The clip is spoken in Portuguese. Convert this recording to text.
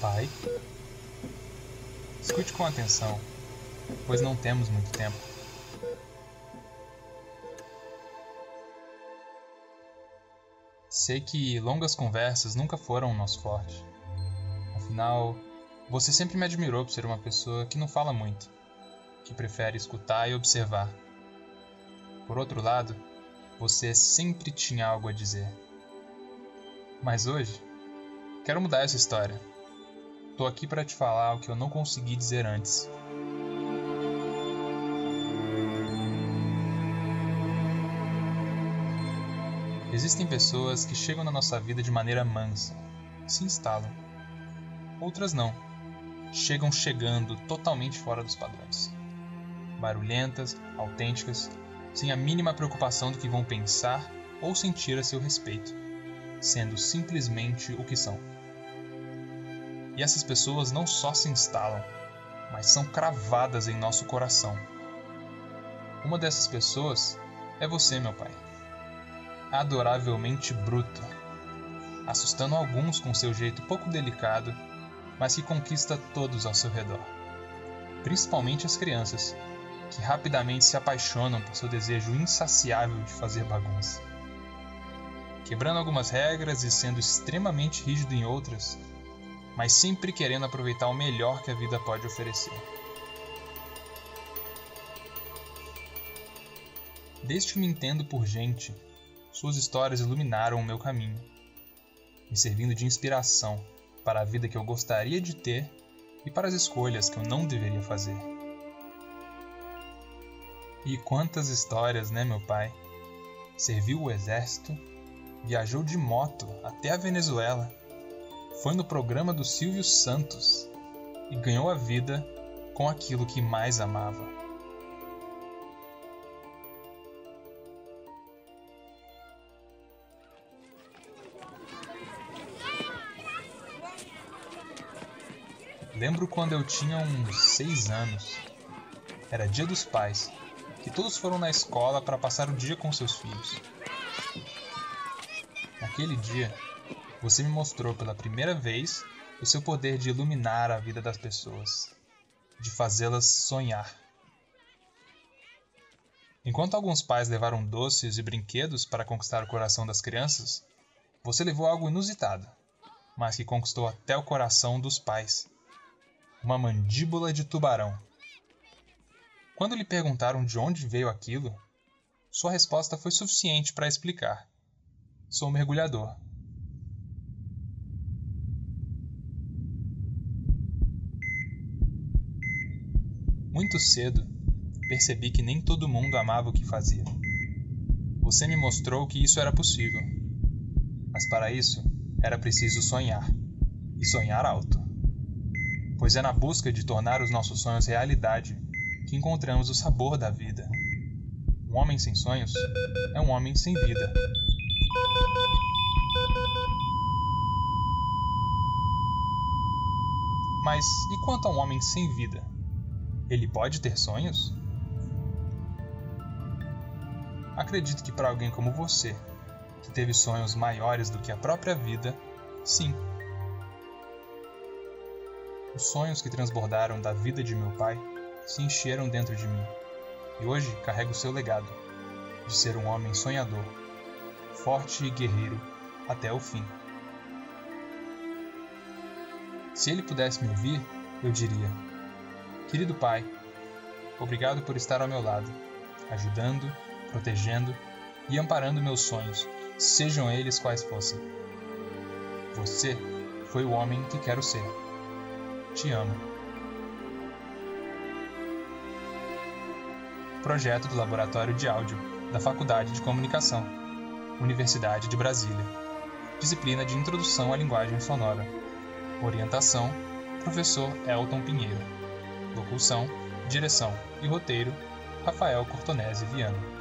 pai? Escute com atenção, pois não temos muito tempo. Sei que longas conversas nunca foram o nosso forte. Afinal, você sempre me admirou por ser uma pessoa que não fala muito, que prefere escutar e observar. Por outro lado, você sempre tinha algo a dizer. Mas hoje, quero mudar essa história. Tô aqui para te falar o que eu não consegui dizer antes. Existem pessoas que chegam na nossa vida de maneira mansa, se instalam. Outras não. Chegam chegando totalmente fora dos padrões. Barulhentas, autênticas, sem a mínima preocupação do que vão pensar ou sentir a seu respeito, sendo simplesmente o que são. E essas pessoas não só se instalam, mas são cravadas em nosso coração. Uma dessas pessoas é você, meu pai. Adoravelmente bruto, assustando alguns com seu jeito pouco delicado, mas que conquista todos ao seu redor, principalmente as crianças, que rapidamente se apaixonam por seu desejo insaciável de fazer bagunça. Quebrando algumas regras e sendo extremamente rígido em outras, mas sempre querendo aproveitar o melhor que a vida pode oferecer. Desde que me entendo por gente, suas histórias iluminaram o meu caminho, me servindo de inspiração para a vida que eu gostaria de ter e para as escolhas que eu não deveria fazer. E quantas histórias, né, meu pai? Serviu o exército, viajou de moto até a Venezuela, foi no programa do Silvio Santos e ganhou a vida com aquilo que mais amava. Lembro quando eu tinha uns seis anos. Era dia dos pais que todos foram na escola para passar o dia com seus filhos. Naquele dia, você me mostrou pela primeira vez o seu poder de iluminar a vida das pessoas, de fazê-las sonhar. Enquanto alguns pais levaram doces e brinquedos para conquistar o coração das crianças, você levou algo inusitado, mas que conquistou até o coração dos pais: uma mandíbula de tubarão. Quando lhe perguntaram de onde veio aquilo, sua resposta foi suficiente para explicar: Sou mergulhador. Muito cedo, percebi que nem todo mundo amava o que fazia. Você me mostrou que isso era possível. Mas para isso, era preciso sonhar. E sonhar alto. Pois é na busca de tornar os nossos sonhos realidade que encontramos o sabor da vida. Um homem sem sonhos é um homem sem vida. Mas e quanto a um homem sem vida? Ele pode ter sonhos? Acredito que para alguém como você, que teve sonhos maiores do que a própria vida, sim. Os sonhos que transbordaram da vida de meu pai se encheram dentro de mim, e hoje carrego seu legado de ser um homem sonhador, forte e guerreiro até o fim. Se ele pudesse me ouvir, eu diria: Querido pai, obrigado por estar ao meu lado, ajudando, protegendo e amparando meus sonhos, sejam eles quais fossem. Você foi o homem que quero ser. Te amo. projeto do Laboratório de Áudio da Faculdade de Comunicação, Universidade de Brasília. Disciplina de Introdução à Linguagem Sonora. Orientação: Professor Elton Pinheiro. Locução, direção e roteiro: Rafael Cortonese Viana.